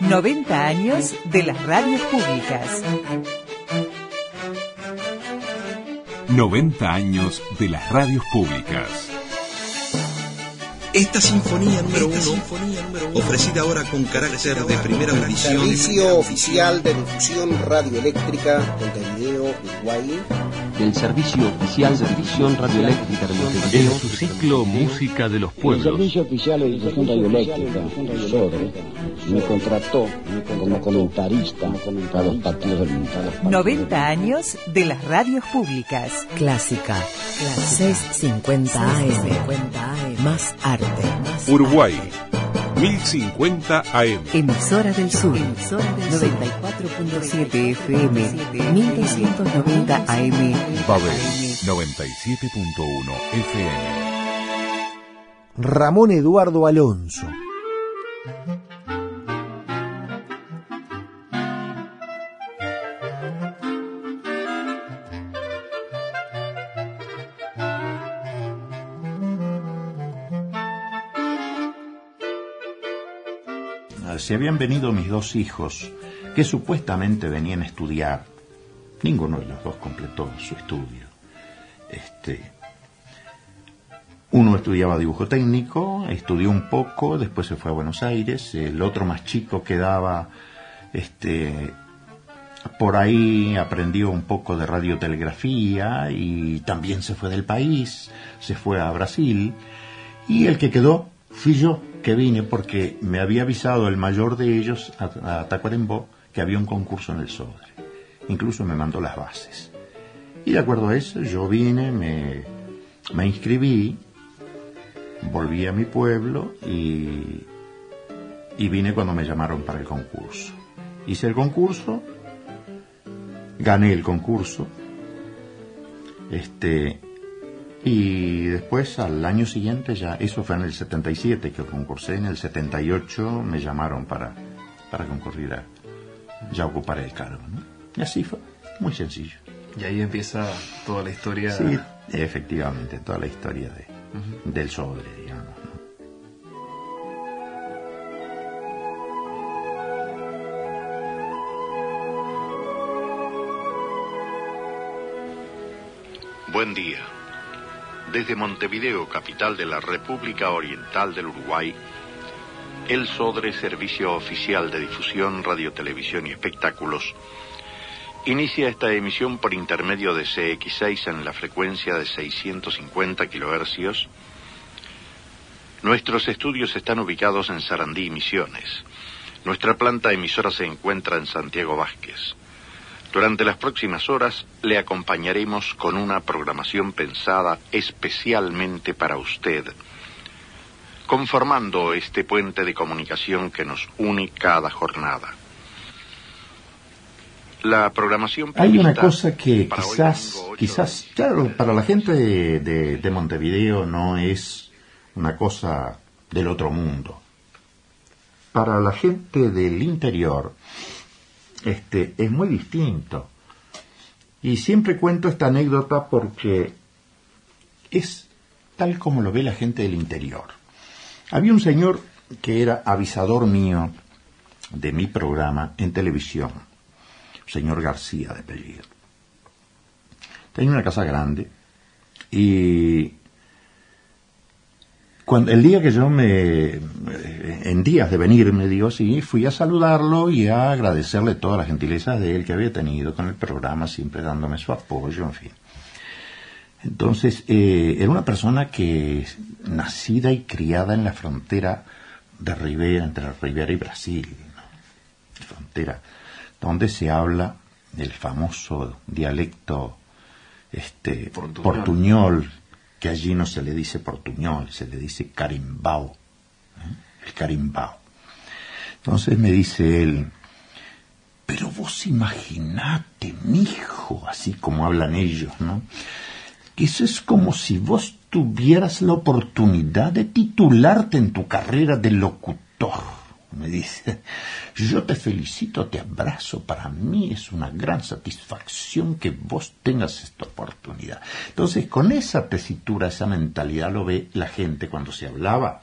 90 años de las radios públicas. 90 años de las radios públicas. Esta sinfonía número uno, ofrecida ahora con carácter de primera audición. Servicio oficial de difusión radioeléctrica Montevideo, Uruguay. Del Servicio Oficial de Difusión Radioeléctrica de Montevideo. En su ciclo Música de los El Pueblos. Servicio Oficial de Difusión Radioeléctrica, SODRE, me contrató como comentarista para los partidos del Mundo. 90 años de las radios públicas. Clásica. 650 AM. Más arte. Uruguay, 1050 AM. Emisora del Sur. 94.7 FM. 1290 AM. Babel, 97.1 FM. Ramón Eduardo Alonso. Se habían venido mis dos hijos, que supuestamente venían a estudiar. Ninguno de los dos completó su estudio. Este, uno estudiaba dibujo técnico, estudió un poco, después se fue a Buenos Aires. El otro más chico quedaba, este, por ahí aprendió un poco de radiotelegrafía y también se fue del país, se fue a Brasil. Y el que quedó fui yo, que vine porque me había avisado el mayor de ellos, a, a Tacuarembó, que había un concurso en el Sodre. Incluso me mandó las bases. Y de acuerdo a eso, yo vine, me, me inscribí, volví a mi pueblo y, y vine cuando me llamaron para el concurso. Hice el concurso, gané el concurso, este, y después al año siguiente ya, eso fue en el 77 que concursé, en el 78 me llamaron para, para concurrir a ya ocupar el cargo. ¿no? Y así fue, muy sencillo. Y ahí empieza toda la historia. Sí, efectivamente, toda la historia de, del Sodre, digamos. ¿no? Buen día. Desde Montevideo, capital de la República Oriental del Uruguay, el SODRE, Servicio Oficial de Difusión, Radio, Televisión y Espectáculos, inicia esta emisión por intermedio de CX6 en la frecuencia de 650 kHz. Nuestros estudios están ubicados en Sarandí, Misiones. Nuestra planta emisora se encuentra en Santiago Vázquez. Durante las próximas horas le acompañaremos con una programación pensada especialmente para usted, conformando este puente de comunicación que nos une cada jornada. La programación Hay una cosa que quizás, quizás, claro, para la gente de, de- de Montevideo no es una cosa del otro mundo. Para la gente del interior, este, es muy distinto. Y siempre cuento esta anécdota porque es tal como lo ve la gente del interior. Había un señor que era avisador mío de mi programa en televisión, señor García de apellido. Tenía una casa grande y cuando, el día que yo me, en días de venirme, digo, sí, fui a saludarlo y a agradecerle todas las gentilezas de él que había tenido con el programa, siempre dándome su apoyo, en fin. Entonces, eh, era una persona que, nacida y criada en la frontera de Rivera, entre Rivera y Brasil, ¿no? frontera, donde se habla el famoso dialecto este, Portuñol. portuñol, que allí no se le dice portuñol, se le dice carimbao, ¿eh? el carimbao. Entonces me dice él, pero vos imaginate, mijo, así como hablan ellos, ¿no? Que eso es como si vos tuvieras la oportunidad de titularte en tu carrera de locutor. Me dice, yo te felicito, te abrazo, para mí es una gran satisfacción que vos tengas esta oportunidad. Entonces, con esa tesitura, esa mentalidad lo ve la gente cuando se hablaba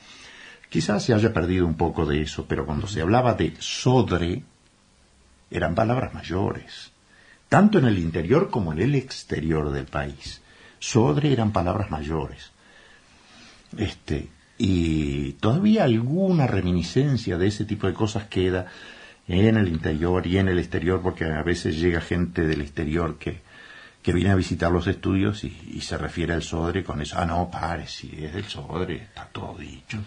Quizás se haya perdido un poco de eso, pero cuando se hablaba de sodre, eran palabras mayores, tanto en el interior como en el exterior del país. Sodre eran palabras mayores. Este, y todavía alguna reminiscencia de ese tipo de cosas queda en el interior y en el exterior, porque a veces llega gente del exterior que, que viene a visitar los estudios y, se refiere al Sodre con eso. Ah, no, pare, si es del Sodre, está todo dicho.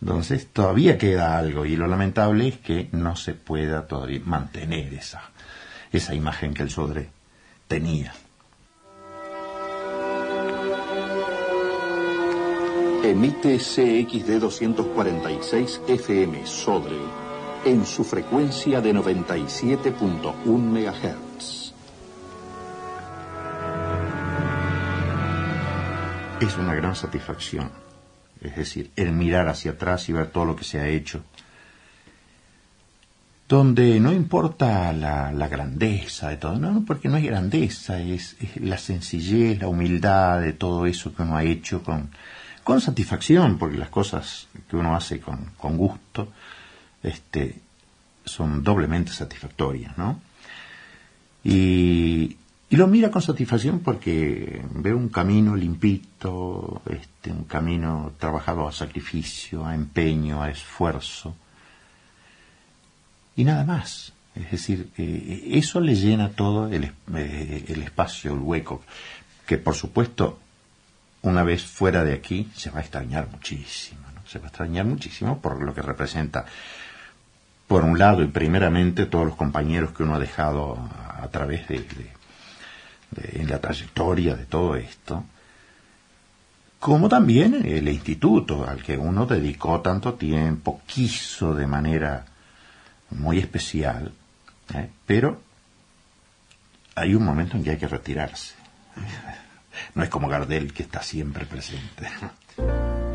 Entonces todavía queda algo y lo lamentable es que no se pueda todavía mantener esa, esa imagen que el Sodre tenía. Emite CXD 246 FM Sodre en su frecuencia de 97.1 MHz. Es una gran satisfacción, es decir, el mirar hacia atrás y ver todo lo que se ha hecho, donde no importa la, grandeza de todo, no, porque no hay grandeza, es, la sencillez, la humildad de todo eso que uno ha hecho con, con satisfacción, porque las cosas que uno hace con, con gusto este, son doblemente satisfactorias, ¿no? Y, y, lo mira con satisfacción porque ve un camino limpito, este, un camino trabajado a sacrificio, a empeño, a esfuerzo, y nada más. Es decir, eso le llena todo el, eh, el espacio, el hueco, que por supuesto una vez fuera de aquí, se va a extrañar muchísimo, ¿no? Se va a extrañar muchísimo por lo que representa, por un lado y primeramente, todos los compañeros que uno ha dejado a, través de, en la trayectoria de todo esto, como también el instituto al que uno dedicó tanto tiempo, quiso de manera muy especial, ¿eh? pero hay un momento en que hay que retirarse. No es como Gardel que está siempre presente.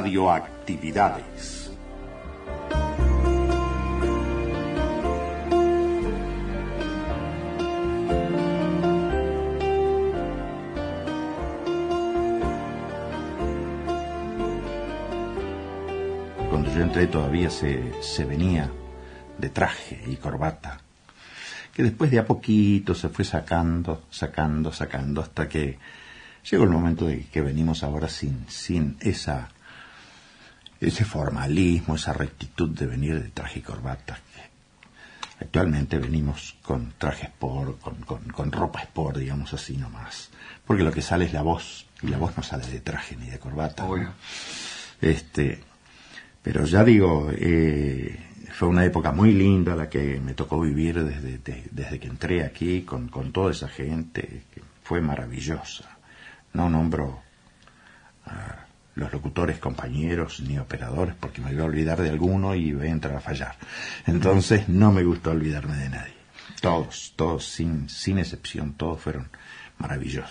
radioactividades. Cuando yo entré todavía se, se venía de traje y corbata, que después de a poquito se fue sacando, sacando, sacando, hasta que Llegó el momento de que venimos ahora sin, sin esa, ese formalismo, esa rectitud de venir de traje y corbata. Actualmente venimos con traje sport, con, con, ropa sport, digamos así nomás. Porque lo que sale es la voz, y la voz no sale de traje ni de corbata. Este, pero ya digo, eh, fue una época muy linda la que me tocó vivir desde, desde que entré aquí con, con toda esa gente, que fue maravillosa. No nombro a los locutores, compañeros ni operadores porque me voy a olvidar de alguno y voy a entrar a fallar. Entonces no me gusta olvidarme de nadie. Todos, todos, sin, sin excepción, todos fueron maravillosos.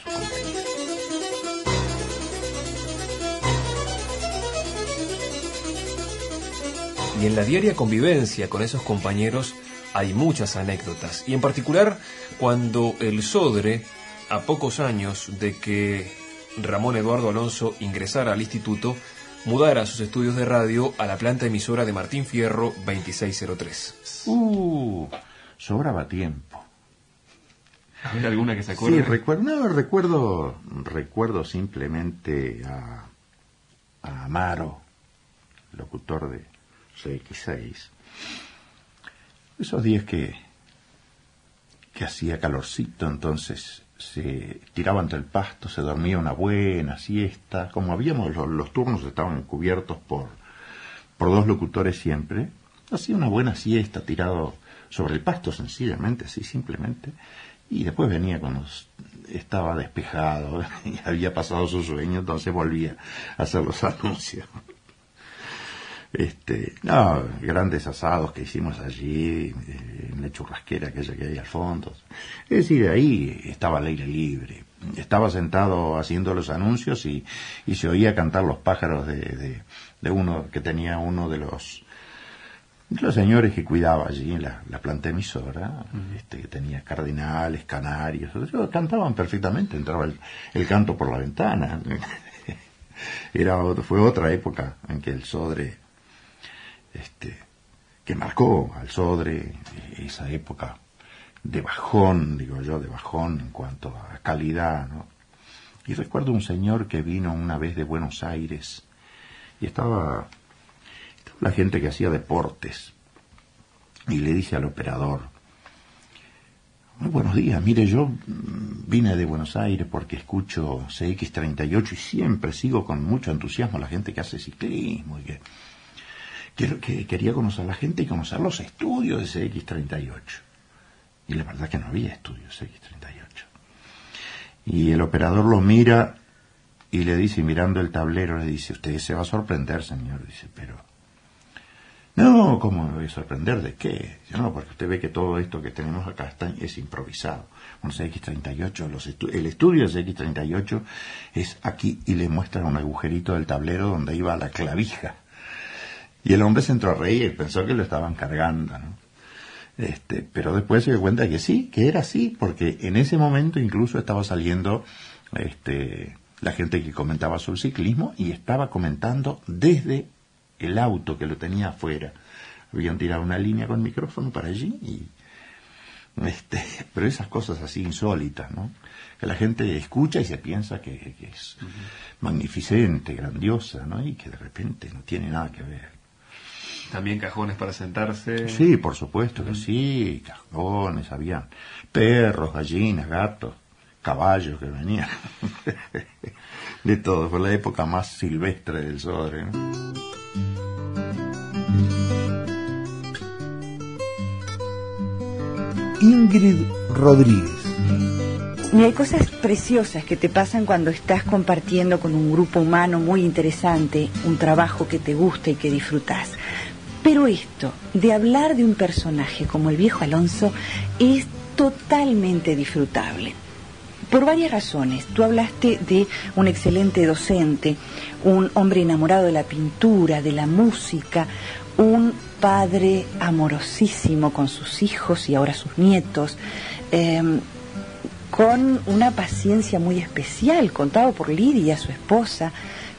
Y en la diaria convivencia con esos compañeros hay muchas anécdotas. Y en particular cuando el Sodre a pocos años de que Ramón Eduardo Alonso ingresara al instituto, mudara sus estudios de radio a la planta emisora de Martín Fierro 2603. Uh, sobraba tiempo. ¿Hay alguna que se acuerde? Sí, recuerdo, no, recuerdo, recuerdo simplemente a, a Amaro, locutor de CX6. Esos días que, que hacía calorcito, entonces se tiraba entre el pasto, se dormía una buena siesta, como habíamos, los, turnos estaban cubiertos por, por dos locutores siempre, hacía una buena siesta tirado sobre el pasto sencillamente, así simplemente, Y después venía cuando estaba despejado y había pasado su sueño, entonces volvía a hacer los anuncios. Este, no, grandes asados que hicimos allí, eh, en la churrasquera aquella que hay al fondo. Es decir, ahí estaba el aire libre. Estaba sentado haciendo los anuncios y, y se oía cantar los pájaros de, de, de uno que tenía uno de los los señores que cuidaba allí en la, la planta emisora, este, que tenía cardenales, canarios, cantaban perfectamente, entraba el, el canto por la ventana. Era, fue otra época en que el Sodre, este, que marcó al Sodre esa época de bajón, digo yo, de bajón en cuanto a calidad, ¿no? Y recuerdo un señor que vino una vez de Buenos Aires y estaba la gente que hacía deportes. Y le dice al operador, muy buenos días, mire, yo vine de Buenos Aires porque escucho CX38 y siempre sigo con mucho entusiasmo a la gente que hace ciclismo y que, que, que quería conocer a la gente y conocer los estudios de CX38. Y la verdad que no había estudios CX38. Y el operador lo mira y le dice, mirando el tablero, le dice, usted se va a sorprender, señor. Dice, pero no, ¿cómo me voy a sorprender de qué? No, porque usted ve que todo esto que tenemos acá está, es improvisado. Bueno, CX38, los estu el estudio de CX38 es aquí y le muestran un agujerito del tablero donde iba la clavija. Y el hombre se entró a reír, pensó que lo estaban cargando, ¿no? Este, pero después se dio cuenta que sí, que era así, porque en ese momento incluso estaba saliendo este, la gente que comentaba sobre ciclismo y estaba comentando desde el auto que lo tenía afuera. Habían tirado una línea con micrófono para allí y este, pero esas cosas así insólitas, ¿no? Que la gente escucha y se piensa que, que es uh -huh. magnificente, grandiosa, ¿no? Y que de repente no tiene nada que ver. También cajones para sentarse. Sí, por supuesto que sí, cajones, había perros, gallinas, gatos, caballos que venían. de todo, fue la época más silvestre del Sodre, ¿no? Ingrid Rodríguez. Y hay cosas preciosas que te pasan cuando estás compartiendo con un grupo humano muy interesante, un trabajo que te gusta y que disfrutas. Pero esto, de hablar de un personaje como el viejo Alonso, es totalmente disfrutable. Por varias razones. Tú hablaste de un excelente docente, un hombre enamorado de la pintura, de la música, un padre amorosísimo con sus hijos y ahora sus nietos, eh, con una paciencia muy especial, contado por Lidia, su esposa,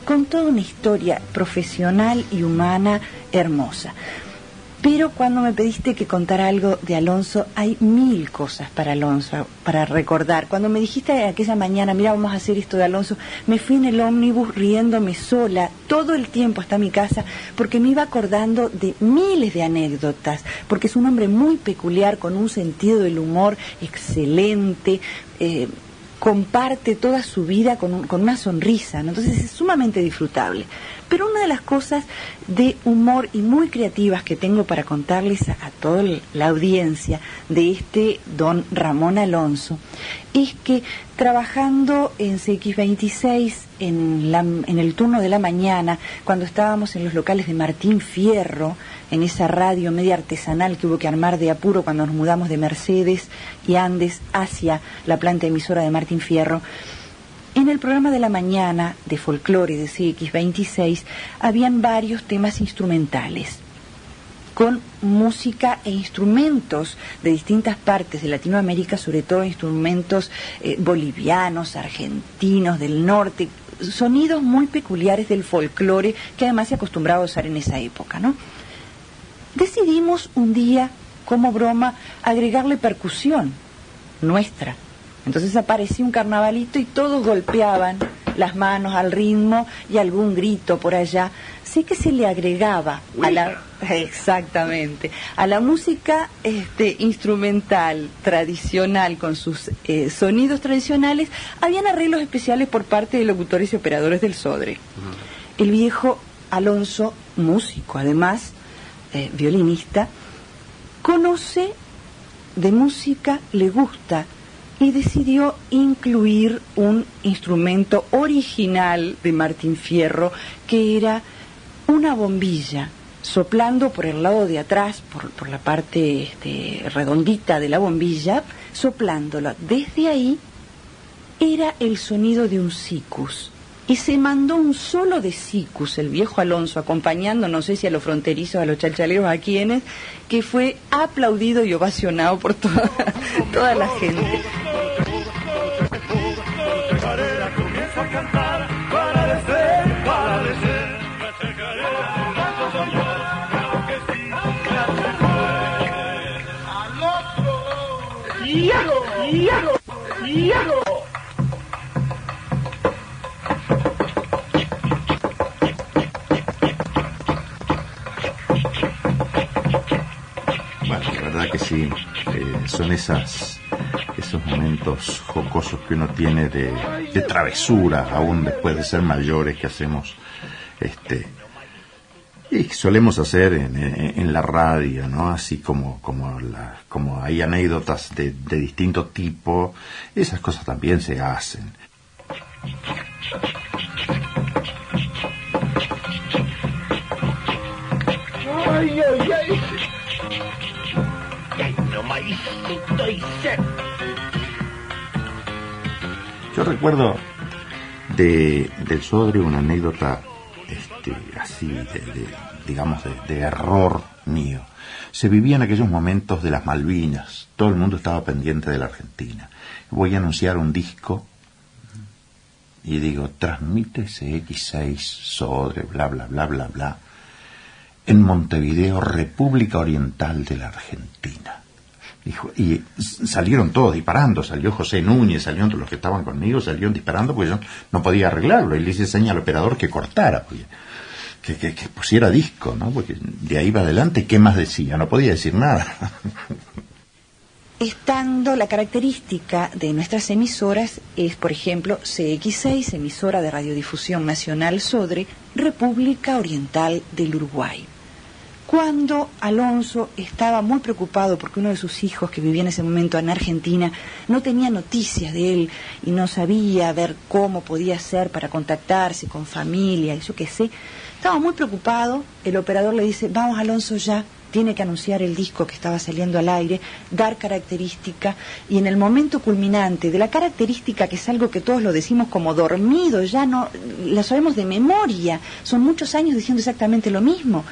con toda una historia profesional y humana hermosa. Pero cuando me pediste que contara algo de Alonso, hay mil cosas para Alonso, para recordar. Cuando me dijiste aquella mañana, mira, vamos a hacer esto de Alonso, me fui en el ómnibus riéndome sola todo el tiempo hasta mi casa, porque me iba acordando de miles de anécdotas, porque es un hombre muy peculiar, con un sentido del humor excelente. Eh, comparte toda su vida con, con una sonrisa, ¿no? entonces es sumamente disfrutable. Pero una de las cosas de humor y muy creativas que tengo para contarles a, toda la audiencia de este don Ramón Alonso es que trabajando en CX26 en, la, en el turno de la mañana, cuando estábamos en los locales de Martín Fierro, en esa radio media artesanal que hubo que armar de apuro cuando nos mudamos de Mercedes y Andes hacia la planta emisora de Martín Fierro, en el programa de la mañana de folclore de CX26 habían varios temas instrumentales con música e instrumentos de distintas partes de Latinoamérica, sobre todo instrumentos eh, bolivianos, argentinos, del norte, sonidos muy peculiares del folclore que además se acostumbraba a usar en esa época, ¿no? Decidimos un día, como broma, agregarle percusión nuestra. Entonces apareció un carnavalito y todos golpeaban las manos al ritmo y algún grito por allá. Sí que se le agregaba a la exactamente a la música este, instrumental tradicional con sus eh, sonidos tradicionales habían arreglos especiales por parte de locutores y operadores del Sodre. Uh -huh. El viejo Alonso, músico además, eh, violinista, conoce de música, le gusta y decidió incluir un instrumento original de Martín Fierro que era una bombilla soplando por el lado de atrás, por, por la parte este, redondita de la bombilla, soplándola. Desde ahí era el sonido de un sicus. Y se mandó un solo de sicus, el viejo Alonso, acompañando, no sé si a los fronterizos, a los chalchaleros, a quienes, que fue aplaudido y ovacionado por toda, toda la gente. Sí, eh, son esas, esos momentos jocosos que uno tiene de, de travesura, aún después de ser mayores, que hacemos, este, y solemos hacer en, en- la radio, ¿no? Así como, como, como hay anécdotas de, de distinto tipo, esas cosas también se hacen. Yo recuerdo de, del Sodre una anécdota este, así, de, digamos, de, error mío. Se vivía en aquellos momentos de las Malvinas, todo el mundo estaba pendiente de la Argentina. Voy a anunciar un disco y digo, transmite CX6, Sodre, bla, bla, bla, bla, bla, en Montevideo, República Oriental de la Argentina. Y salieron todos disparando, salió José Núñez, salieron los que estaban conmigo, salieron disparando porque yo no podía arreglarlo. Y le hice señal al operador que cortara, que, que- que pusiera disco, ¿no? Porque de ahí va adelante, ¿qué más decía? No podía decir nada. Estando la característica de nuestras emisoras es, por ejemplo, CX6, emisora de radiodifusión nacional Sodre, República Oriental del Uruguay. Cuando Alonso estaba muy preocupado porque uno de sus hijos que vivía en ese momento en Argentina no tenía noticias de él y no sabía ver cómo podía ser para contactarse con familia y yo qué sé, estaba muy preocupado, el operador le dice, vamos Alonso ya, tiene que anunciar el disco que estaba saliendo al aire, dar característica y en el momento culminante de la característica que es algo que todos lo decimos como dormido, ya no la sabemos de memoria, son muchos años diciendo exactamente lo mismo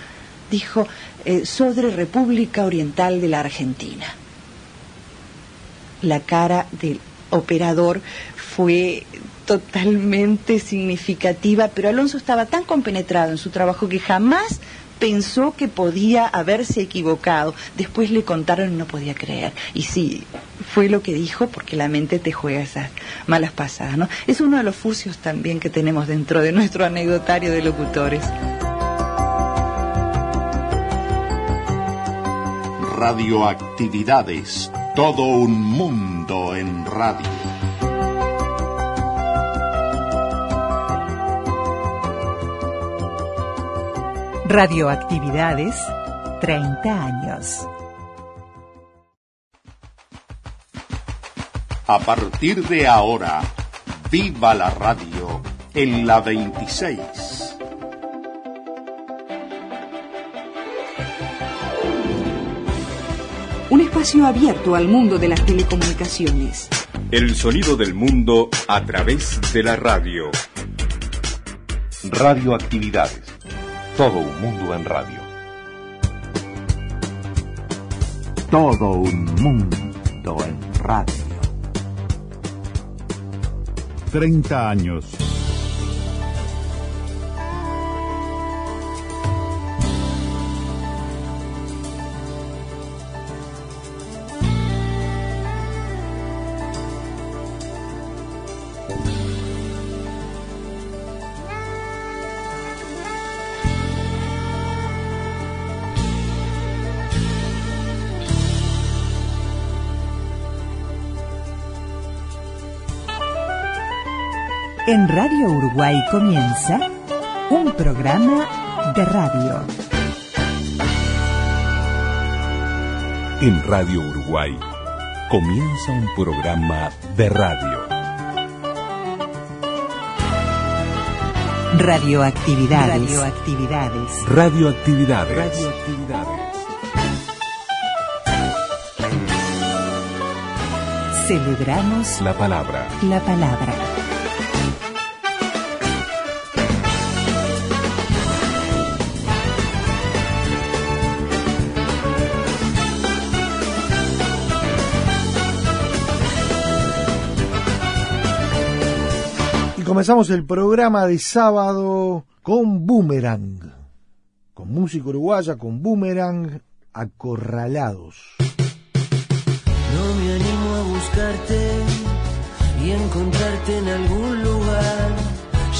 dijo eh, Sodre República Oriental de la Argentina. La cara del operador fue totalmente significativa, pero Alonso estaba tan compenetrado en su trabajo que jamás pensó que podía haberse equivocado. Después le contaron y no podía creer. Y sí, fue lo que dijo porque la mente te juega esas malas pasadas, ¿no? Es uno de los fusios también que tenemos dentro de nuestro anecdotario de locutores. Radioactividades. Todo un mundo en radio. Radioactividades, 30 años. A partir de ahora, viva la radio en la 26. Un espacio abierto al mundo de las telecomunicaciones. El sonido del mundo a través de la radio. Radioactividades. Todo un mundo en radio. Todo un mundo en radio. 30 años. En Radio Uruguay comienza un programa de radio. En Radio Uruguay, Comienza un programa de radio. Radioactividades. Radioactividades. Radioactividades. Radioactividades. Celebramos la palabra. La palabra. Comenzamos el programa de sábado con Boomerang, con música uruguaya, con Boomerang, acorralados. No me animo a buscarte y encontrarte en algún lugar.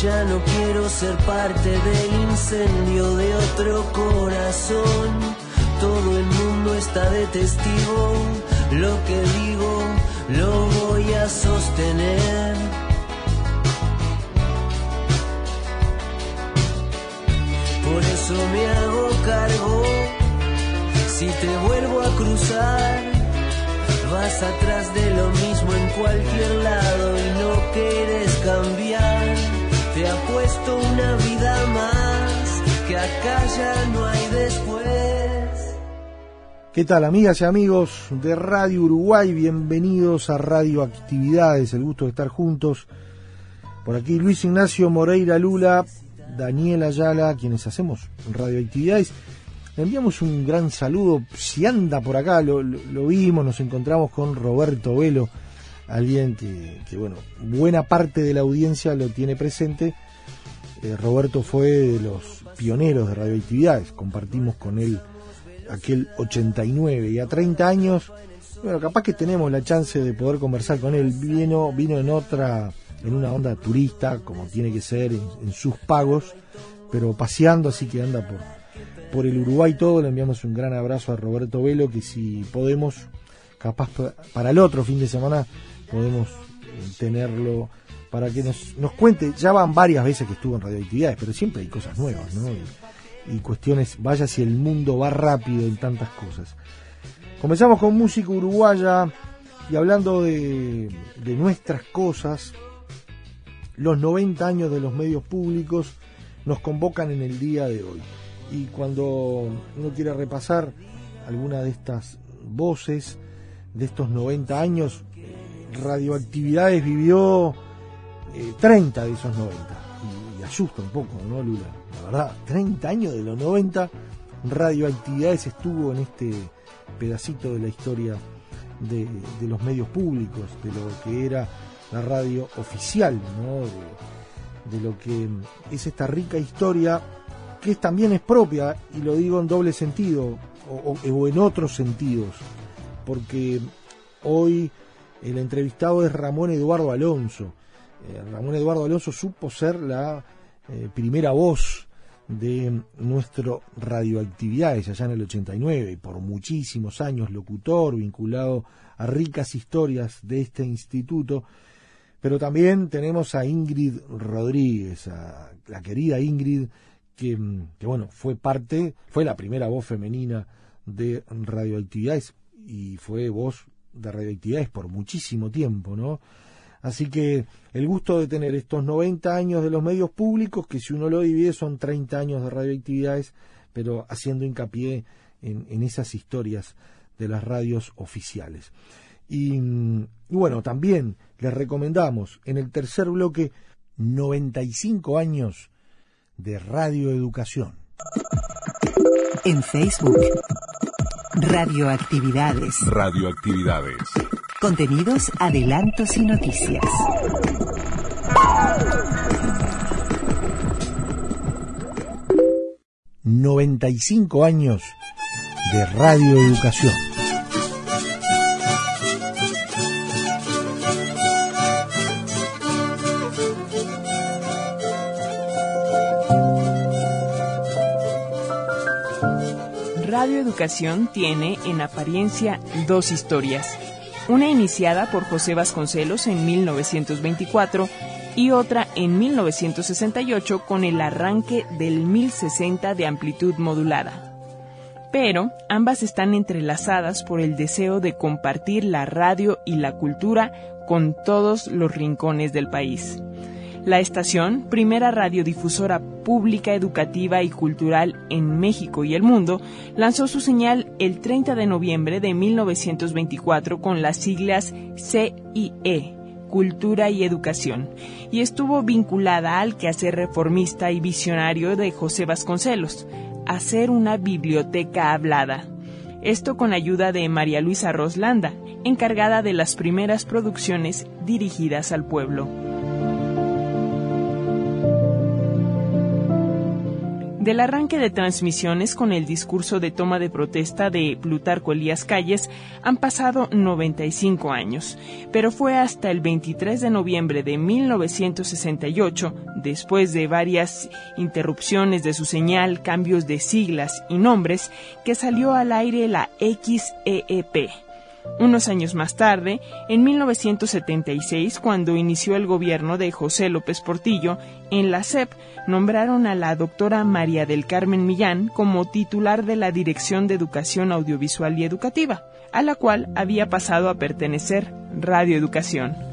Ya no quiero ser parte del incendio de otro corazón. Todo el mundo está de testigo. Lo que digo lo voy a sostener. Por eso me hago cargo. Si te vuelvo a cruzar, vas atrás de lo mismo en cualquier lado y no quieres cambiar. Te apuesto una vida más, que acá ya no hay después. ¿Qué tal amigas y amigos de Radio Uruguay? Bienvenidos a Radio Actividades, el gusto de estar juntos. Por aquí Luis Ignacio Moreira Lula, Daniel Ayala, quienes hacemos radioactividades. Le enviamos un gran saludo. Si anda por acá, lo, vimos, nos encontramos con Roberto Velo, alguien que, bueno, buena parte de la audiencia lo tiene presente. Eh, Roberto fue de los pioneros de radioactividades, compartimos con él aquel 89 y a 30 años, bueno, capaz que tenemos la chance de poder conversar con él. Vino, vino en otra en una onda turista, como tiene que ser, en, sus pagos, pero paseando, así que anda por, por el Uruguay todo. Le enviamos un gran abrazo a Roberto Velo, que si podemos, capaz para el otro fin de semana, podemos eh, tenerlo para que nos, nos cuente. Ya van varias veces que estuvo en radioactividades, pero siempre hay cosas nuevas, ¿no? Y, y cuestiones, vaya si el mundo va rápido en tantas cosas. Comenzamos con música uruguaya y hablando de, de nuestras cosas, los 90 años de los medios públicos nos convocan en el día de hoy. Y cuando uno quiere repasar alguna de estas voces de estos 90 años, Radioactividades vivió 30 eh, de esos 90. Y, asusta un poco, ¿no, Lula? La verdad, 30 años de los 90, Radioactividades estuvo en este pedacito de la historia de los medios públicos, de lo que era la radio oficial, de, lo que es esta rica historia que también es propia, y lo digo en doble sentido, o, en otros sentidos, porque hoy el entrevistado es Ramón Eduardo Alonso. Eh, Ramón Eduardo Alonso supo ser la eh, primera voz de nuestro radioactividades allá en el 89 y por muchísimos años locutor vinculado a ricas historias de este instituto pero también tenemos a Ingrid Rodríguez, a la querida Ingrid, que, bueno, fue parte, fue la primera voz femenina de radioactividades y fue voz de radioactividades por muchísimo tiempo, ¿no? Así que el gusto de tener estos 90 años de los medios públicos, que si uno lo divide son 30 años de radioactividades, pero haciendo hincapié en, en esas historias de las radios oficiales. Y, bueno, también les recomendamos en el tercer bloque 95 años de radioeducación. En Facebook, Radioactividades. Radioactividades. Contenidos, adelantos y noticias. ...95 años de radioeducación. Radio Educación tiene, en apariencia, dos historias. Una iniciada por José Vasconcelos en 1924 y otra en 1968 con el arranque del 1060 de amplitud modulada. pero ambas están entrelazadas por el deseo de compartir la radio y la cultura con todos los rincones del país. La estación, primera radiodifusora pública, educativa y cultural en México y el mundo, lanzó su señal el 30 de noviembre de 1924 con las siglas CIE, Cultura y Educación, y estuvo vinculada al quehacer reformista y visionario de José Vasconcelos, hacer una biblioteca hablada. Esto con ayuda de María Luisa Roslanda, encargada de las primeras producciones dirigidas al pueblo. Del arranque de transmisiones con el discurso de toma de protesta de Plutarco Elías Calles han pasado 95 años, pero fue hasta el 23 de noviembre de 1968, después de varias interrupciones de su señal, cambios de siglas y nombres, que salió al aire la XEEP unos años más tarde, en 1976, cuando inició el gobierno de José López Portillo, en la SEP nombraron a la doctora María del Carmen Millán como titular de la Dirección de Educación Audiovisual y Educativa, a la cual había pasado a pertenecer Radio Educación.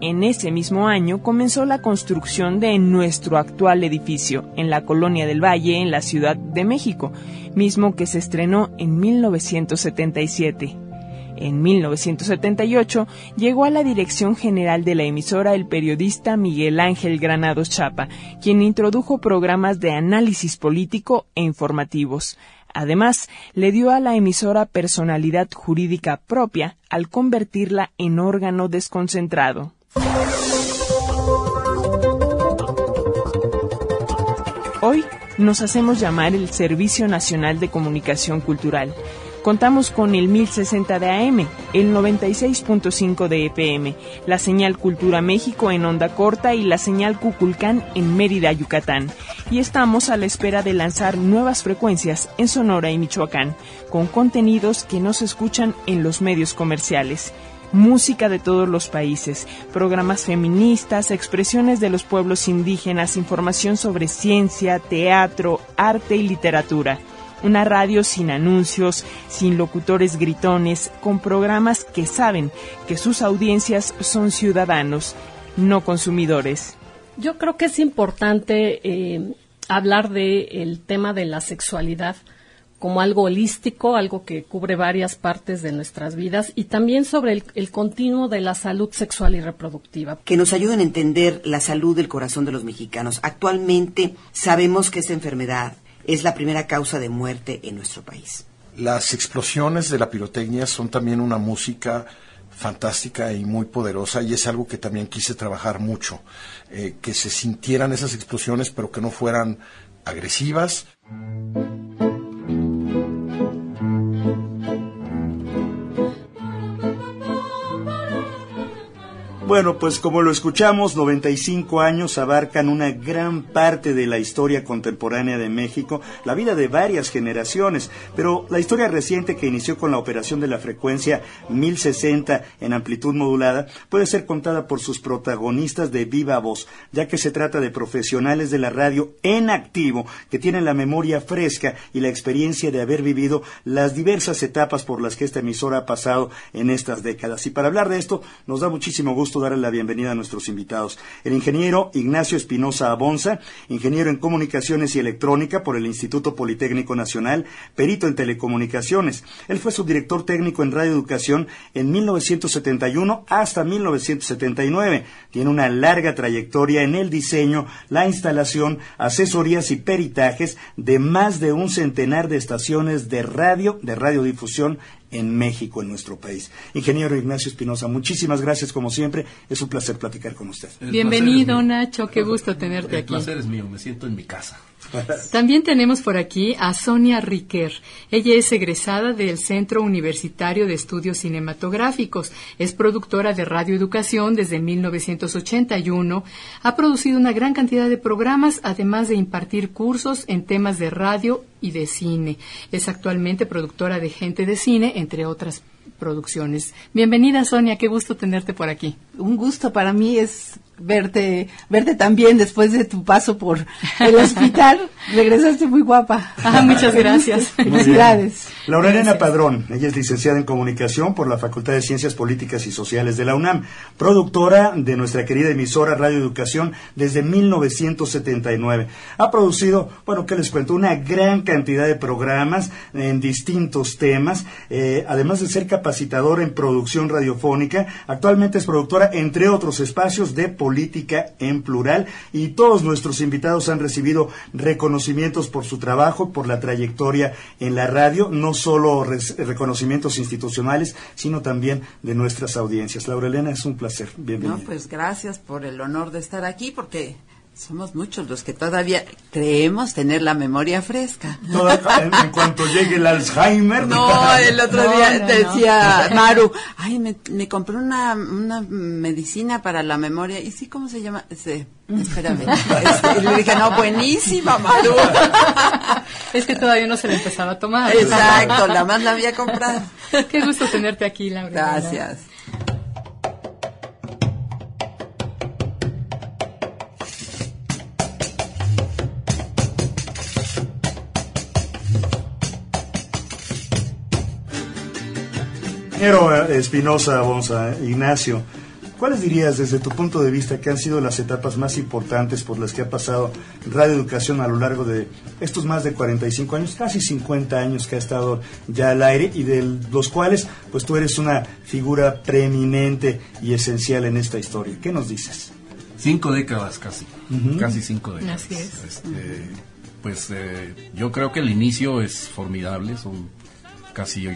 En ese mismo año comenzó la construcción de nuestro actual edificio en la Colonia del Valle, en la Ciudad de México, mismo que se estrenó en 1977. En 1978 llegó a la dirección general de la emisora el periodista Miguel Ángel Granados Chapa, quien introdujo programas de análisis político e informativos. Además, le dio a la emisora personalidad jurídica propia al convertirla en órgano desconcentrado. Hoy nos hacemos llamar el Servicio Nacional de Comunicación Cultural Contamos con el 1060 de AM, el 96.5 de EPM, la señal Cultura México en onda corta y la señal Cuculcán en Mérida, Yucatán. Y estamos a la espera de lanzar nuevas frecuencias en Sonora y Michoacán, con contenidos que no se escuchan en los medios comerciales música de todos los países, programas feministas, expresiones de los pueblos indígenas, información sobre ciencia, teatro, arte y literatura. Una radio sin anuncios, sin locutores gritones, con programas que saben que sus audiencias son ciudadanos, no consumidores. Yo creo que es importante eh, hablar del tema de la sexualidad como algo holístico, algo que cubre varias partes de nuestras vidas y también sobre el, el, continuo de la salud sexual y reproductiva. Que nos ayuden a entender la salud del corazón de los mexicanos. Actualmente sabemos que esta enfermedad es la primera causa de muerte en nuestro país. Las explosiones de la pirotecnia son también una música fantástica y muy poderosa y es algo que también quise trabajar mucho, eh, que se sintieran esas explosiones pero que no fueran agresivas. Bueno, pues como lo escuchamos, 95 años abarcan una gran parte de la historia contemporánea de México, la vida de varias generaciones, pero la historia reciente que inició con la operación de la frecuencia 1060 en amplitud modulada puede ser contada por sus protagonistas de viva voz, ya que se trata de profesionales de la radio en activo que tienen la memoria fresca y la experiencia de haber vivido las diversas etapas por las que esta emisora ha pasado en estas décadas. Y para hablar de esto, nos da muchísimo gusto darle la bienvenida a nuestros invitados. El ingeniero Ignacio Espinosa Abonza, ingeniero en comunicaciones y electrónica por el Instituto Politécnico Nacional, perito en telecomunicaciones. Él fue subdirector técnico en Radio Educación en 1971 hasta 1979. Tiene una larga trayectoria en el diseño, la instalación, asesorías y peritajes de más de un centenar de estaciones de radio, de radiodifusión en México, en nuestro país. Ingeniero Ignacio Espinosa, muchísimas gracias como siempre. Es un placer platicar con usted. Bienvenido, Nacho. Qué gusto tenerte aquí. El placer es mío. Me siento en mi casa. También tenemos por aquí a Sonia Riquer. Ella es egresada del Centro Universitario de Estudios Cinematográficos. Es productora de radioeducación desde 1981. Ha producido una gran cantidad de programas, además de impartir cursos en temas de radio y de cine. Es actualmente productora de Gente de Cine, entre otras producciones. Bienvenida, Sonia. Qué gusto tenerte por aquí. Un gusto para mí es verte verte también después de tu paso por el hospital. Regresaste muy guapa. Ah, muchas gracias. Felicidades. Laura Elena Padrón, ella es licenciada en Comunicación por la Facultad de Ciencias Políticas y Sociales de la UNAM, productora de nuestra querida emisora Radio Educación desde 1979. Ha producido, bueno, ¿qué les cuento? Una gran cantidad de programas en distintos temas, eh, además de ser capacitadora en producción radiofónica, actualmente es productora, entre otros espacios, de política en plural y todos nuestros invitados han recibido reconocimientos por su trabajo, por la trayectoria en la radio, no solo reconocimientos institucionales, sino también de nuestras audiencias. Laura Elena, es un placer. Bienvenida. No, pues gracias por el honor de estar aquí, porque somos muchos los que todavía creemos tener la memoria fresca. en, cuanto llegue el Alzheimer. No, el otro día decía Maru, ay, me, me, compré una, una medicina para la memoria. ¿Y sí cómo se llama? Sí, espérame. Este, le dije, no, buenísima, Maru. es que todavía no se le empezaba a tomar. Exacto, la más la había comprado. Qué gusto tenerte aquí, Laura. Gracias. Ingeniero Espinosa, Bonza, Ignacio, ¿cuáles dirías desde tu punto de vista que han sido las etapas más importantes por las que ha pasado Radio Educación a lo largo de estos más de 45 años, casi 50 años que ha estado ya al aire y de los cuales pues tú eres una figura preeminente y esencial en esta historia? ¿Qué nos dices? Cinco décadas casi, casi cinco décadas. Así es. Este, pues eh, yo creo que el inicio es formidable, son casi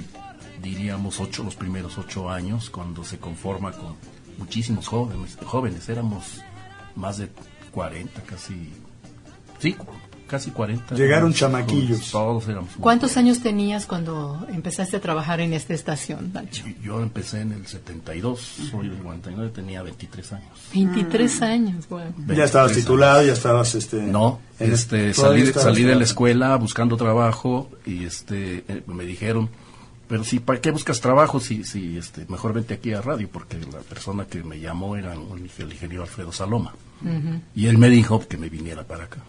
diríamos ocho, los primeros ocho años, cuando se conforma con muchísimos jóvenes, jóvenes, éramos más de 40, casi, sí, casi 40. Llegaron chamaquillos. todos éramos. ¿Cuántos años tenías cuando empezaste a trabajar en esta estación, Dancho? Yo, empecé en el 72, soy del 99, tenía 23 años. 23 años, bueno. Ya estabas titulado, ya estabas, este... No, este, salí, salí de la escuela buscando trabajo y este, eh, me dijeron pero si, ¿para qué buscas trabajo? Si, si este, mejor vente aquí a radio, porque la persona que me llamó era el ingeniero Alfredo Saloma. Y él me dijo que me viniera para acá.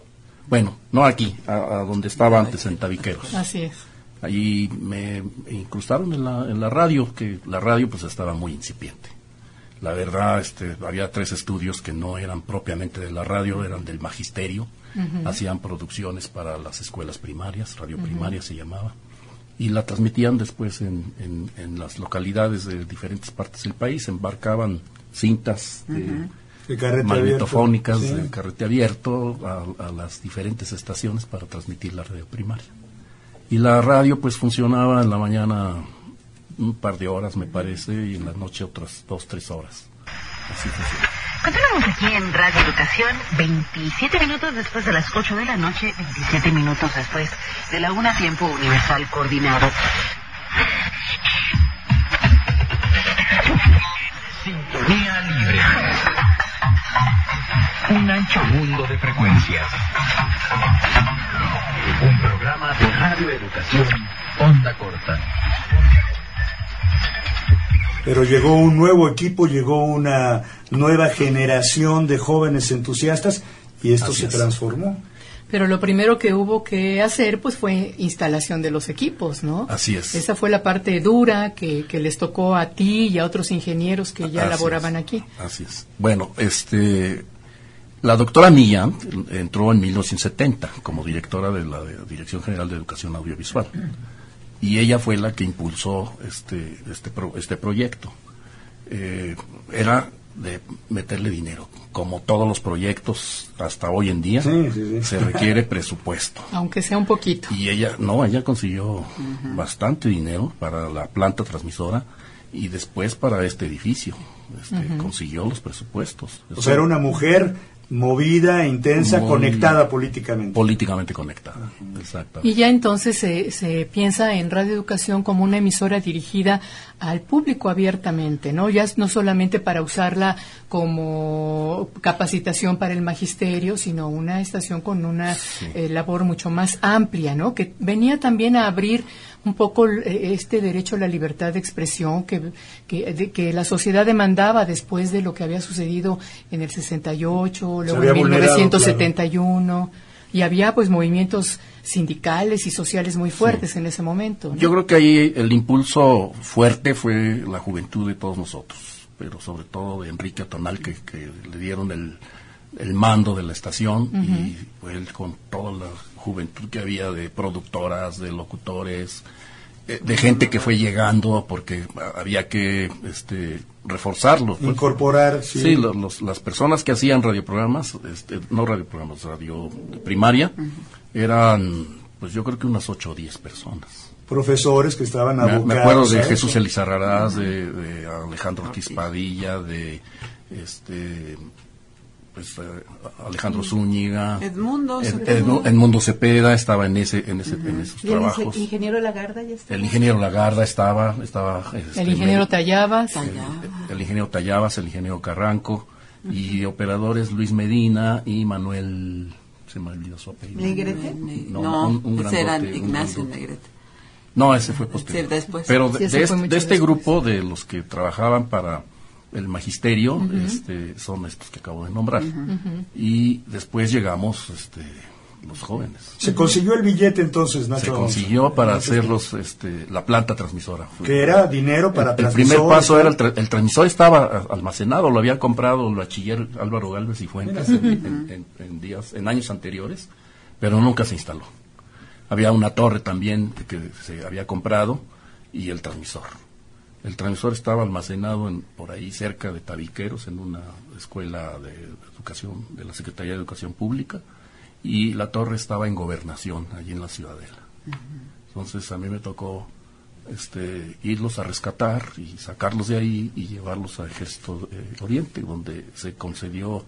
Bueno, no aquí, a, donde estaba antes, en Tabiqueros. Así es. Ahí me incrustaron en la, en la radio, que la radio pues estaba muy incipiente. La verdad, este, había tres estudios que no eran propiamente de la radio, eran del magisterio. Hacían producciones para las escuelas primarias, radio primaria se llamaba y la transmitían después en, en, las localidades de diferentes partes del país, embarcaban cintas magnetofónicas de carrete abierto a, las diferentes estaciones para transmitir la radio primaria. Y la radio pues funcionaba en la mañana un par de horas me parece y en la noche otras dos, tres horas. Continuamos aquí en Radio Educación, 27 minutos después de las 8 de la noche, 27 minutos después de la una tiempo universal coordinado. Sintonía libre. Un ancho mundo de frecuencias. Un programa de Radio Educación, onda corta. Pero llegó un nuevo equipo, llegó una nueva generación de jóvenes entusiastas y esto se transformó. Pero lo primero que hubo que hacer pues fue instalación de los equipos, ¿no? Así es. Esa fue la parte dura que, les tocó a ti y a otros ingenieros que ya laboraban aquí. Así es. Bueno, este la doctora Milla entró en 1970 como directora de la Dirección General de Educación Audiovisual y ella fue la que impulsó este este este proyecto. Eh, era de meterle dinero. Como todos los proyectos hasta hoy en día, se requiere presupuesto. Aunque sea un poquito. Y ella, no, ella consiguió bastante dinero para la planta transmisora y después para este edificio. Este, consiguió los presupuestos. O sea, era una mujer movida, intensa, conectada políticamente. Políticamente conectada, exacto. Y ya entonces se, se piensa en Radio Educación como una emisora dirigida al público abiertamente, ¿no? Ya no solamente para usarla como capacitación para el magisterio, sino una estación con una eh, labor mucho más amplia, ¿no? Que venía también a abrir un poco eh, este derecho a la libertad de expresión que, que, que, la sociedad demandaba después de lo que había sucedido en el 68, luego en 1971 y había pues movimientos sindicales y sociales muy fuertes en ese momento. Yo creo que ahí el impulso fuerte fue la juventud de todos nosotros, pero sobre todo de Enrique Atonal que, que le dieron el, el, mando de la estación y él con toda la juventud que había de productoras, de locutores, de gente que fue llegando porque había que este, reforzarlo. Incorporar, sí. Sí, los, las personas que hacían radioprogramas, este, no radioprogramas, radio primaria, eran, pues yo creo que unas 8 o 10 personas. Profesores que estaban abocados. Me, me acuerdo de Jesús Elizarrarás, de, de Alejandro Ortiz Padilla, de este pues eh, Alejandro Zúñiga, Edmundo, Edmundo Cepeda estaba en ese en ese en esos ¿Y trabajos. El ingeniero Lagarda ya estaba. El ingeniero Lagarda estaba estaba este, el ingeniero Tallabas, el, el, ingeniero Tallabas, el ingeniero Carranco y operadores Luis Medina y Manuel se me olvidó su apellido. ¿Negrete? No, no un, un ese era Ignacio Negrete. No, ese fue posterior. Sí, después. Pero de, Sí, ese de fue este, de este después. grupo de los que trabajaban para el magisterio este, son estos que acabo de nombrar. Y después llegamos este, los jóvenes. Se consiguió el billete entonces, Nacho. Se Alonso. consiguió para Nacho, hacerlos este, la planta transmisora. Que era dinero para el, el primer paso era el, tra- el transmisor estaba almacenado, lo había comprado el bachiller Álvaro Galvez y Fuentes en, en- en- en días, en años anteriores, pero nunca se instaló. Había una torre también que se había comprado y el transmisor. El transmisor estaba almacenado en, por ahí cerca de Tabiqueros, en una escuela de educación, de la Secretaría de Educación Pública, y la torre estaba en gobernación, allí en la Ciudadela. Entonces a mí me tocó este, irlos a rescatar y sacarlos de ahí y llevarlos a Ejército eh, Oriente, donde se concedió,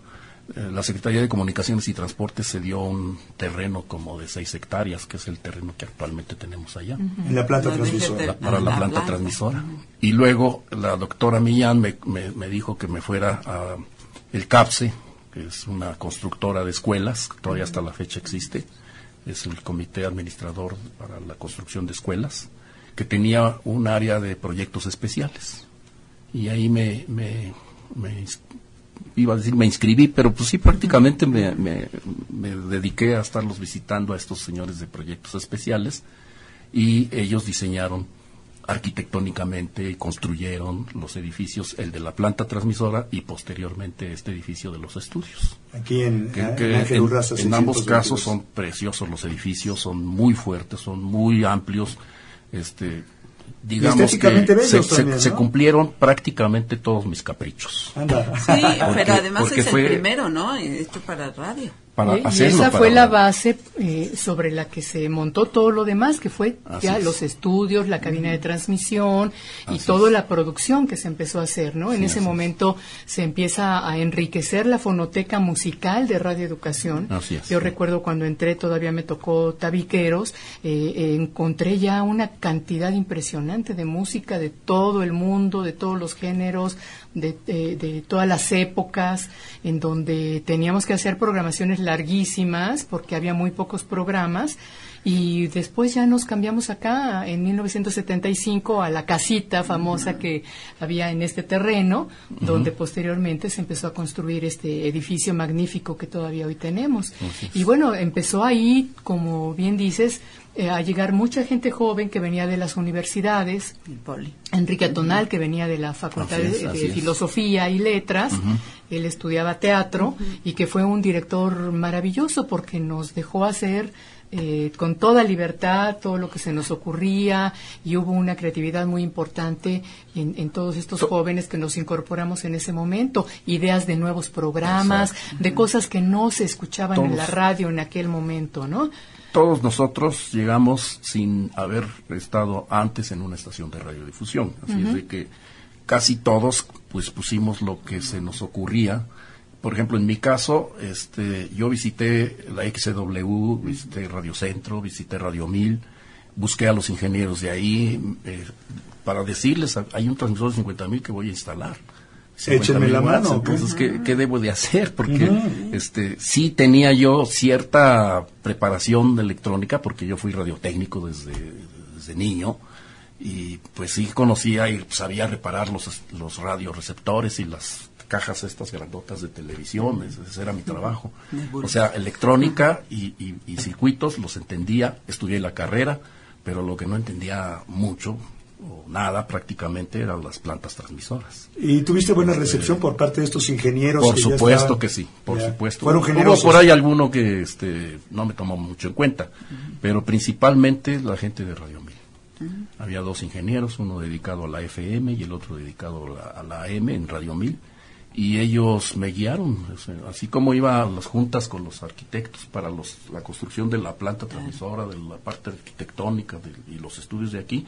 la Secretaría de Comunicaciones y Transportes se dio un terreno como de seis hectáreas, que es el terreno que actualmente tenemos allá. En la planta transmisora. La- para la la planta planta. transmisora. Y luego la doctora Millán me, me- me dijo que me fuera a el CAPSE, que es una constructora de escuelas, que todavía hasta la fecha existe, es el comité administrador para la construcción de escuelas, que tenía un área de proyectos especiales. Y ahí me, me, iba a decir me inscribí, pero pues sí prácticamente me, me, me dediqué a estarlos visitando a estos señores de proyectos especiales y ellos diseñaron arquitectónicamente y construyeron los edificios, el de la planta transmisora y posteriormente este edificio de los estudios. Aquí en, Que- en que en, Urraza en ambos 622. casos son preciosos los edificios, son muy fuertes, son muy amplios, este digamos estéticamente que bellos se, se- también, se ¿no? cumplieron prácticamente todos mis caprichos. Anda. Sí, Porque- pero además es fue- el primero, ¿no? Hecho para radio. Para y, y hacerlo, esa para- fue la base eh, sobre la que se montó todo lo demás, que fue Así ya es. los estudios, la cabina de transmisión y Así toda la producción que se empezó a hacer, ¿no? en ese es. momento se empieza a enriquecer la fonoteca musical de Radio Educación. Así. Yo recuerdo cuando entré, todavía me tocó Tabiqueros, eh, eh, encontré ya una cantidad impresionante de música de todo el mundo, de todos los géneros, de, de- de todas las épocas, en donde teníamos que hacer programaciones larguísimas porque había muy pocos programas. Y después ya nos cambiamos acá en 1975 a la casita famosa que había en este terreno, donde posteriormente se empezó a construir este edificio magnífico que todavía hoy tenemos. Y bueno, empezó ahí, como bien dices, eh, a llegar mucha gente joven que venía de las universidades. El poli. Enrique Atonal, que venía de la Facultad es, de, de así es. Filosofía y Letras, él estudiaba teatro y que fue un director maravilloso porque nos dejó hacer eh, con toda libertad todo lo que se nos ocurría y hubo una creatividad muy importante en, en todos estos jóvenes que nos incorporamos en ese momento, ideas de nuevos programas, de cosas que no se escuchaban en la radio en aquel momento, ¿no? Todos nosotros llegamos sin haber estado antes en una estación de radiodifusión, así es de que casi todos pues pusimos lo que se nos ocurría. Por ejemplo, en mi caso, este, yo visité la XW, visité Radio Centro, visité Radio 1000, busqué a los ingenieros de ahí eh, para decirles, hay un transmisor de 50 mil que voy a instalar. 50,000 Échenme la watts, mano. Entonces, ¿qué, qué debo de hacer? Porque este, sí tenía yo cierta preparación de electrónica, porque yo fui radiotécnico desde, desde niño, y pues sí conocía y sabía reparar los, los radioreceptores y las cajas estas grandotas de televisión, ese ese era mi trabajo. O sea, electrónica y, y- y circuitos los entendía, estudié la carrera, pero lo que no entendía mucho o nada prácticamente eran las plantas transmisoras. ¿Y tuviste buena recepción por parte de estos ingenieros? Por que supuesto estaban- que sí, por Ya. supuesto. Fueron Hubo generosos. por ahí alguno que este, no me tomó mucho en cuenta, pero principalmente la gente de Radio Mil. Había dos ingenieros, uno dedicado a la FM y el otro dedicado a la, a la AM en Radio Mil, y ellos me guiaron, o sea, así como iba a las juntas con los arquitectos para los, la construcción de la planta transmisora, de la parte arquitectónica de- y los estudios de aquí,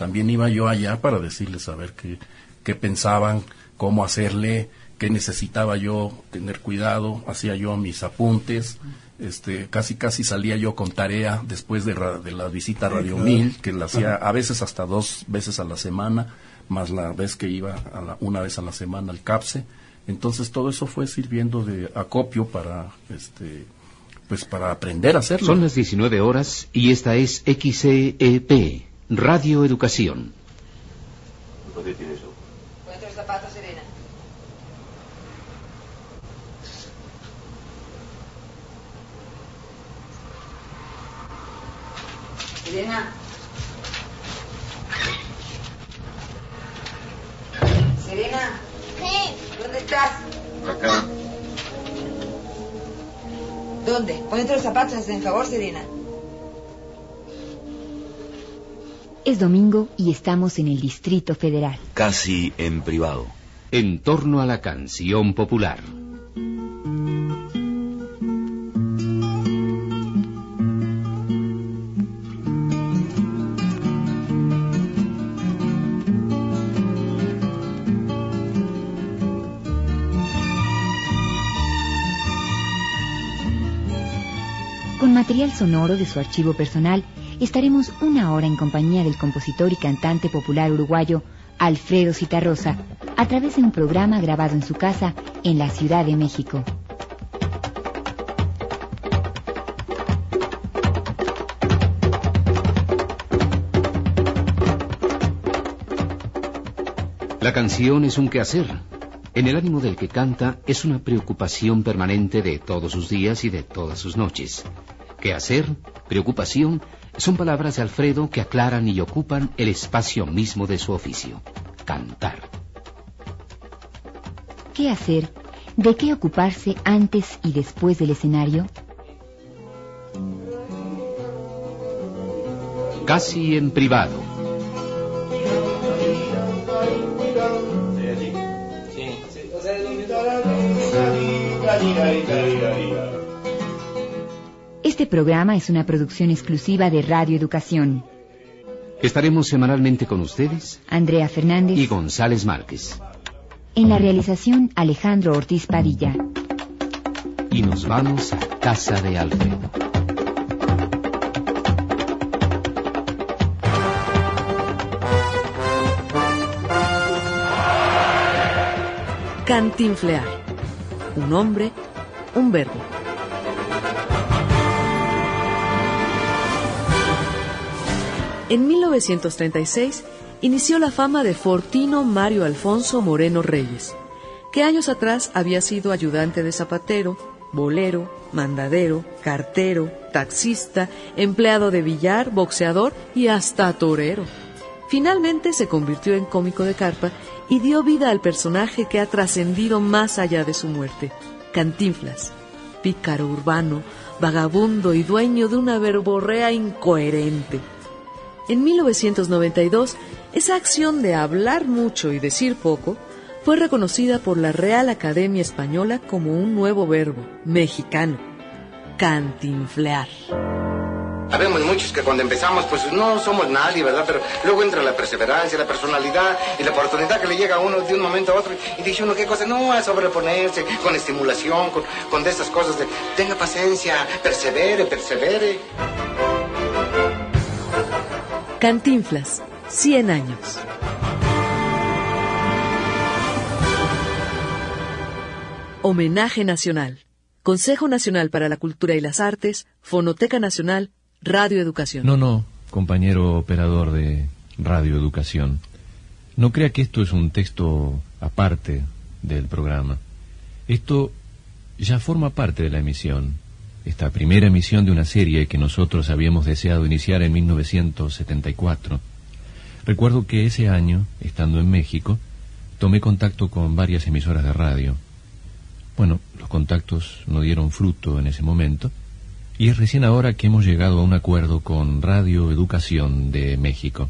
también iba yo allá para decirles a ver qué, qué pensaban, cómo hacerle, qué necesitaba yo tener cuidado, hacía yo mis apuntes, este, casi casi salía yo con tarea después de, ra- de la visita a Radio claro. Mil, que la hacía a veces hasta dos veces a la semana, más la vez que iba a la- una vez a la semana al CAPSE. Entonces todo eso fue sirviendo de acopio para, este, pues para aprender a hacerlo. Son las 19 horas y esta es XEP, Radio Educación. Ponete los zapatos, Serena. Serena. Serena. ¿Qué? ¿Dónde estás? Acá. ¿Dónde? Ponete los zapatos, hacen favor, Serena. Es domingo y estamos en el Distrito Federal. Casi en privado. En torno a la canción popular. Con material sonoro de su archivo personal, estaremos una hora en compañía del compositor y cantante popular uruguayo Alfredo Citarrosa, a través de un programa grabado en su casa en la Ciudad de México. La canción es un quehacer. En el ánimo del que canta es una preocupación permanente de todos sus días y de todas sus noches. Quehacer, preocupación, son palabras de Alfredo que aclaran y ocupan el espacio mismo de su oficio. Cantar. ¿Qué hacer? ¿De qué ocuparse antes y después del escenario? Casi en privado. Este programa es una producción exclusiva de Radio Educación. Estaremos semanalmente con ustedes Andrea Fernández. y González Márquez. En la realización, Alejandro Ortiz Padilla. Y nos vamos a casa de Alfredo. Cantinflear. Un hombre, un verbo. En 1936 inició la fama de Fortino Mario Alfonso Moreno Reyes, que años atrás había sido ayudante de zapatero, bolero, mandadero, cartero, taxista, empleado de billar, boxeador y hasta torero. Finalmente se convirtió en cómico de carpa y dio vida al personaje que ha trascendido más allá de su muerte, Cantinflas, pícaro urbano, vagabundo y dueño de una verborrea incoherente. En 1992, esa acción de hablar mucho y decir poco fue reconocida por la Real Academia Española como un nuevo verbo mexicano, cantinflear. Sabemos muchos que cuando empezamos, pues no somos nadie, ¿verdad? Pero luego entra la perseverancia, la personalidad y la oportunidad que le llega a uno de un momento a otro y dice uno qué cosa, no, a sobreponerse, con estimulación, con, con de esas cosas de tenga paciencia, persevere, persevere. Cantinflas, 100 años. Homenaje Nacional. Consejo Nacional para la Cultura y las Artes, Fonoteca Nacional, Radio Educación. No, no, compañero operador de Radio Educación. No crea que esto es un texto aparte del programa. Esto ya forma parte de la emisión. Esta primera emisión de una serie que nosotros habíamos deseado iniciar en 1974. Recuerdo que ese año, estando en México, tomé contacto con varias emisoras de radio bueno, los contactos no dieron fruto en ese momento y es recién ahora que hemos llegado a un acuerdo con Radio Educación de México.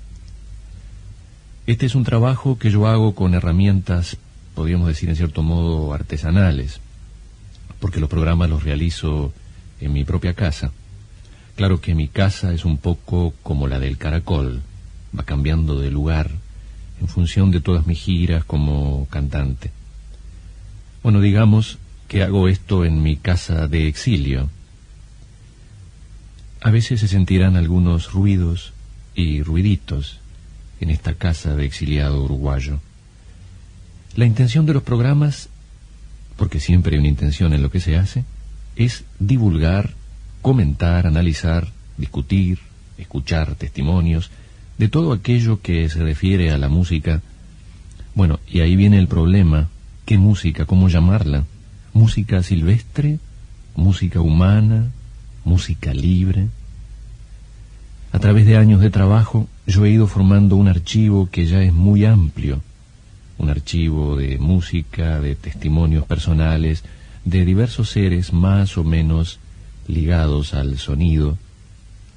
Este es un trabajo que yo hago con herramientas, podríamos decir en cierto modo, artesanales, porque los programas los realizo en mi propia casa. Claro que mi casa es un poco como la del caracol, va cambiando de lugar en función de todas mis giras como cantante. Bueno, digamos que hago esto en mi casa de exilio. A veces se sentirán algunos ruidos y ruiditos en esta casa de exiliado uruguayo. La intención de los programas, porque siempre hay una intención en lo que se hace, es divulgar, comentar, analizar, discutir, escuchar testimonios de todo aquello que se refiere a la música. Bueno, y ahí viene el problema ¿Qué música? ¿Cómo llamarla? ¿Música silvestre? ¿Música humana? ¿Música libre? A través de años de trabajo yo he ido formando un archivo que ya es muy amplio, un archivo de música, de testimonios personales, de diversos seres más o menos ligados al sonido,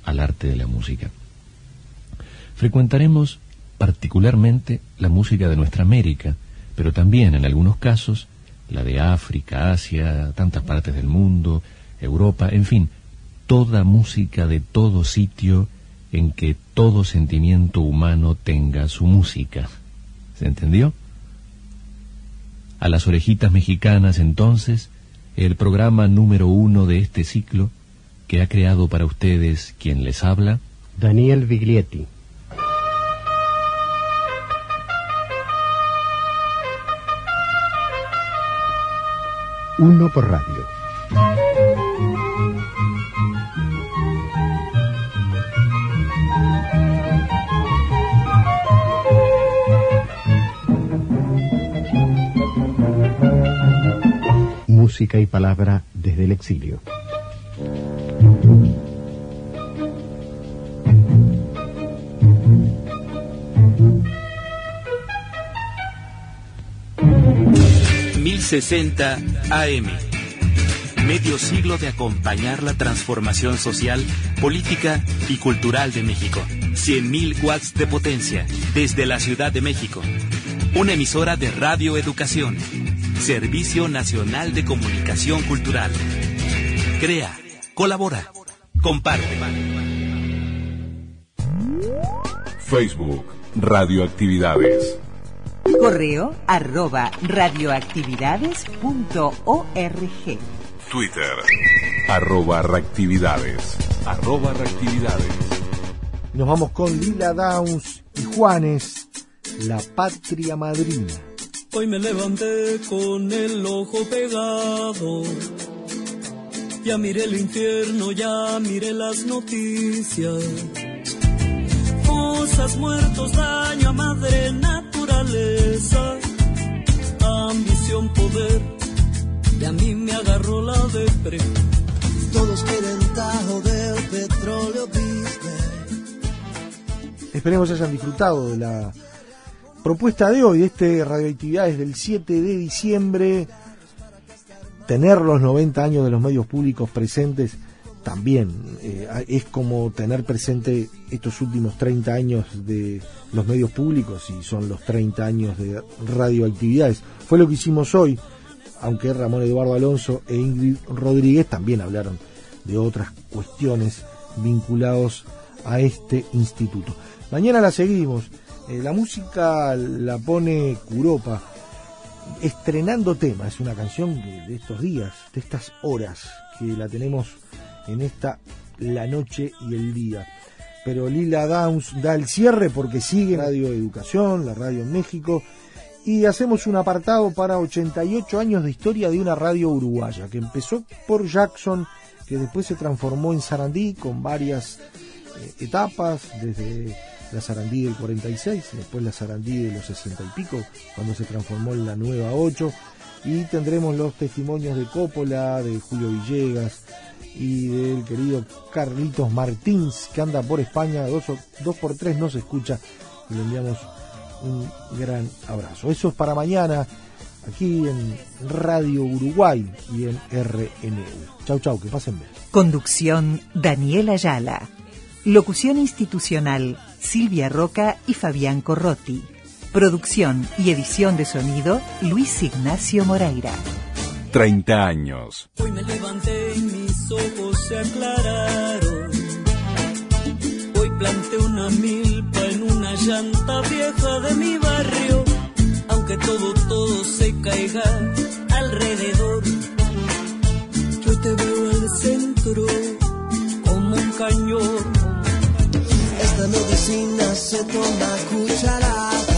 al arte de la música. Frecuentaremos particularmente la música de nuestra América, pero también en algunos casos la de África, Asia, tantas partes del mundo, Europa, en fin, toda música de todo sitio en que todo sentimiento humano tenga su música. ¿Se entendió? A las orejitas mexicanas entonces, el programa número uno de este ciclo que ha creado para ustedes quien les habla, Daniel Viglietti. Uno por radio. Música y palabra desde el exilio. 60 AM. Medio siglo de acompañar la transformación social, política y cultural de México. 100.000 watts de potencia desde la Ciudad de México. Una emisora de Radio Educación. Servicio Nacional de Comunicación Cultural. Crea, colabora, comparte. Facebook, Radioactividades. Correo arroba radioactividades.org. Twitter arroba reactividades. Arroba reactividades. Nos vamos con Lila Downs y Juanes, la patria madrina. Hoy me levanté con el ojo pegado. Ya miré el infierno, ya miré las noticias. Cosas muertos, daño a madre naturaleza. Ambición, poder, y a mí me agarró la depre. Todos quieren tajo del petróleo business. Esperemos hayan disfrutado de la propuesta de hoy, de este Radioactividades del 7 de diciembre. Tener los 90 años de los medios públicos presentes también eh, es como tener presente estos últimos 30 años de los medios públicos y son los 30 años de radioactividades. Fue lo que hicimos hoy, aunque Ramón Eduardo Alonso e Ingrid Rodríguez también hablaron de otras cuestiones vinculados a este instituto. Mañana la seguimos. Eh, la música la pone Curopa, estrenando tema. Es una canción de, estos días, de estas horas, que la tenemos en esta La Noche y el Día. pero Lila Downs da el cierre porque sigue Radio Educación, la radio en México, y hacemos un apartado para 88 años de historia de una radio uruguaya, que empezó por Jackson, que después se transformó en Sarandí con varias eh, etapas, desde la Sarandí del 46, después la Sarandí de los 60 y pico, cuando se transformó en la nueva 8, y tendremos los testimonios de Coppola, de Julio Villegas y del querido Carlitos Martins, que anda por España, dos, o- dos por tres no se escucha, y le enviamos un gran abrazo. Eso es para mañana, aquí en Radio Uruguay y en RNU. Chau, chau, que pasen bien. Conducción Daniel Ayala. Locución institucional Silvia Roca y Fabián Corrotti. Producción y edición de sonido Luis Ignacio Moreira. 30 años. Hoy me levanté y mis ojos se aclararon. Hoy planté una milpa en una llanta vieja de mi barrio. Aunque todo, todo se caiga alrededor. Yo te veo al centro como un cañón. Medicina se toma a